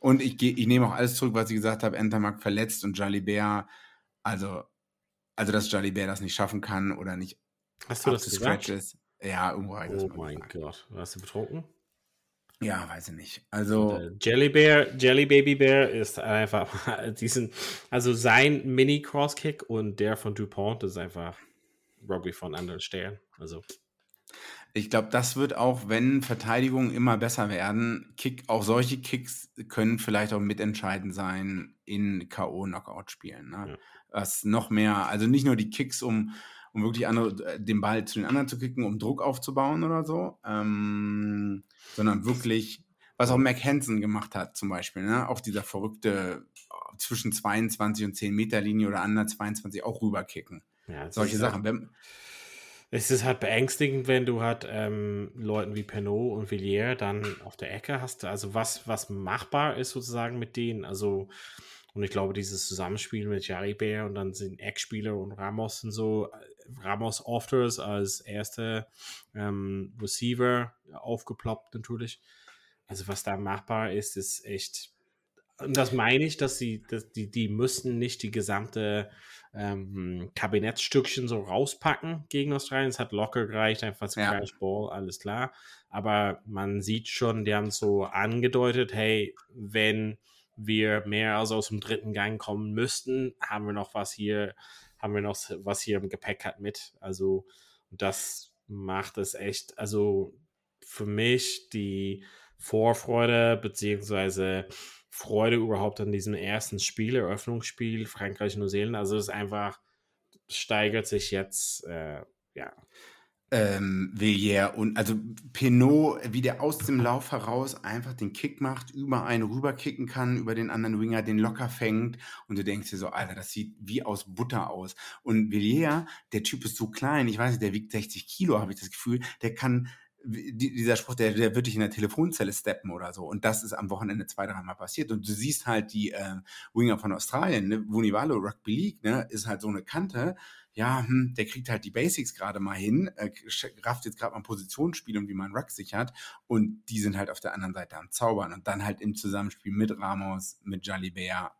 Und ich, ich nehme auch alles zurück, was ich gesagt habe. Entermark verletzt und Jalibert, also, also dass Jalibert das nicht schaffen kann oder nicht Hast du das gesagt? Ist. Ja, irgendwo habe ich Oh mein gesagt. Gott, hast du betrunken? Ja, weiß ich nicht. Also. Und, äh, Jelly Bear, Jelly Baby Bear ist einfach diesen, also sein Mini-Cross-Kick und der von DuPont ist einfach Rugby von anderen Sternen. Also. Ich glaube, das wird auch, wenn Verteidigungen immer besser werden, Kick, auch solche Kicks können vielleicht auch mitentscheidend sein in K.O.-Knockout-Spielen. Ne? Ja. Was noch mehr, also nicht nur die Kicks, um um wirklich andere, den Ball zu den anderen zu kicken, um Druck aufzubauen oder so, ähm, sondern wirklich, was auch Mac Hansen gemacht hat zum Beispiel, ne? auch dieser verrückte äh, zwischen 22 und 10 Meter Linie oder under 22 auch rüberkicken. Ja, Solche Sachen. Wenn, es ist halt beängstigend, wenn du halt ähm, Leuten wie Penot und Villiers dann auf der Ecke hast. Also was, was machbar ist sozusagen mit denen. Also und ich glaube, dieses Zusammenspiel mit Jaribert und dann sind Eckspieler und Ramos und so, Ramos Ofters als erster ähm, Receiver aufgeploppt natürlich. Also was da machbar ist, ist echt. Und das meine ich, dass sie, dass die, die müssten nicht die gesamte ähm, Kabinettstückchen so rauspacken gegen Australien. Es hat locker gereicht, einfach zu ja. Ball, alles klar. Aber man sieht schon, die haben so angedeutet, hey, wenn wir mehr als aus dem dritten Gang kommen müssten, haben wir noch was hier, haben wir noch was hier im Gepäck hat mit. Also das macht es echt, also für mich die Vorfreude beziehungsweise Freude überhaupt an diesem ersten Spiel, Eröffnungsspiel Frankreich Neuseeland. Also es ist einfach steigert sich jetzt, äh, ja, ähm, Villiers und also Pinot, wie der aus dem Lauf heraus einfach den Kick macht, über einen rüberkicken kann, über den anderen Winger den locker fängt und du denkst dir so, Alter, das sieht wie aus Butter aus. Und Villiers, der Typ ist so klein, ich weiß nicht, der wiegt 60 Kilo, habe ich das Gefühl, der kann dieser Spruch, der, der wird dich in der Telefonzelle steppen oder so. Und das ist am Wochenende zwei, dreimal passiert. Und du siehst halt die äh, Winger von Australien, ne? Vunivalo Rugby League, ne? ist halt so eine Kante, ja, hm, der kriegt halt die Basics gerade mal hin, äh, rafft jetzt gerade mal Positionsspiel und wie man Ruck sichert und die sind halt auf der anderen Seite am Zaubern und dann halt im Zusammenspiel mit Ramos, mit Jalibert,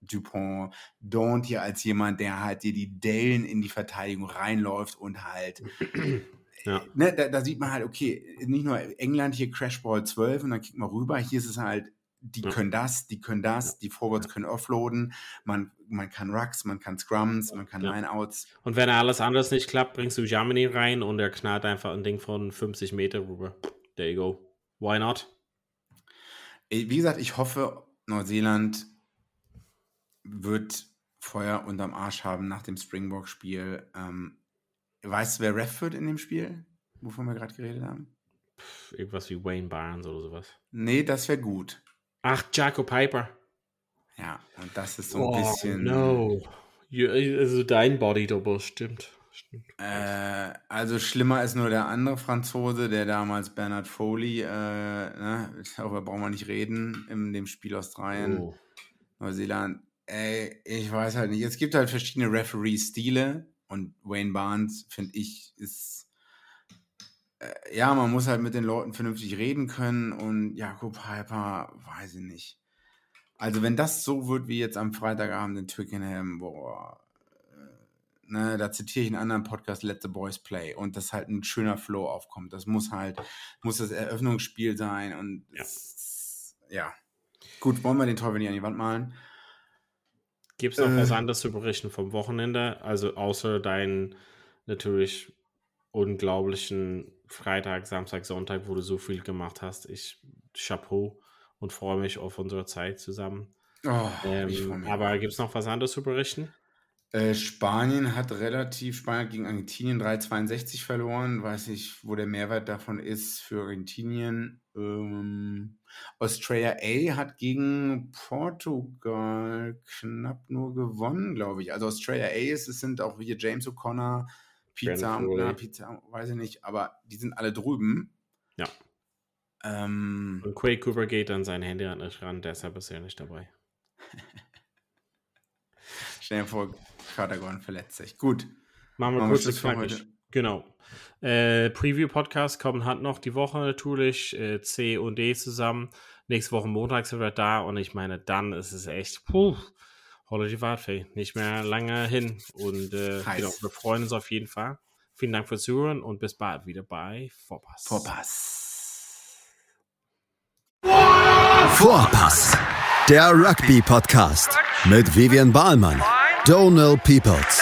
Dupont, Don't hier als jemand, der halt dir die Dellen in die Verteidigung reinläuft und halt ja. ne, da, da, sieht man halt, okay, nicht nur England hier Crashball 12 und dann kickt man rüber, hier ist es halt die ja. können das, die können das, die Forwards können offloaden, man, man kann Rucks, man kann Scrums, man kann ja. Lineouts. Und wenn alles anders nicht klappt, bringst du Germany rein und er knallt einfach ein Ding von 50 Meter rüber. There you go. Why not? Wie gesagt, ich hoffe, Neuseeland wird Feuer unterm Arsch haben nach dem Springbok-Spiel. Ähm, weißt du, wer Ref wird in dem Spiel, wovon wir gerade geredet haben? Irgendwas wie Wayne Barnes oder sowas. Nee, das wäre gut. Ach, Jaco Piper. Ja, und das ist so ein oh, bisschen. No. Also dein Body Double, stimmt. stimmt. Äh, also schlimmer ist nur der andere Franzose, der damals Bernard Foley, äh, ne, darüber brauchen wir nicht reden, in dem Spiel Australien, oh. Neuseeland. Ey, ich weiß halt nicht. Es gibt halt verschiedene Referee-Stile und Wayne Barnes, finde ich, ist äh, ja, man muss halt mit den Leuten vernünftig reden können und Jakob Piper, weiß ich nicht. Also wenn das so wird wie jetzt am Freitagabend in Twickenham, boah, äh, ne, da zitiere ich einen anderen Podcast, Let the Boys Play und dass halt ein schöner Flow aufkommt. Das muss halt, muss das Eröffnungsspiel sein und ja. Es, ja. Gut, wollen wir den Teufel nicht an die Wand malen? Gibt es noch äh, was anderes zu berichten vom Wochenende? Also außer deinen natürlich unglaublichen Freitag, Samstag, Sonntag, wo du so viel gemacht hast. Ich Chapeau und freue mich auf unsere Zeit zusammen. Oh, ähm, aber gibt es noch was anderes zu berichten? Äh, Spanien hat relativ, Spanien gegen Argentinien 3,62 verloren. Weiß ich, wo der Mehrwert davon ist für Argentinien. Ähm, Australia A hat gegen Portugal knapp nur gewonnen, glaube ich. Also Australia A ist, es sind auch hier James O'Connor, Pizza, na, Pizza, weiß ich nicht, aber die sind alle drüben. Ja. Ähm, Und Quay Cooper geht an sein Handy nicht ran, der ist bisher nicht dabei. stell dir vor, Gordon verletzt sich. Gut. Machen wir Machen wir kurz Schluss Genau. Äh, Preview-Podcast kommen halt noch die Woche natürlich. Äh, C und D zusammen. Nächste Woche Montag sind wir da und ich meine, dann ist es echt, puh, holle die Wartfee. Nicht mehr lange hin. Und äh, genau, wir freuen uns auf jeden Fall. Vielen Dank fürs Zuhören und bis bald wieder bei Vorpass. Vorpass. Vorpass, der Rugby-Podcast mit Vivian Bahlmann, Donal Peoples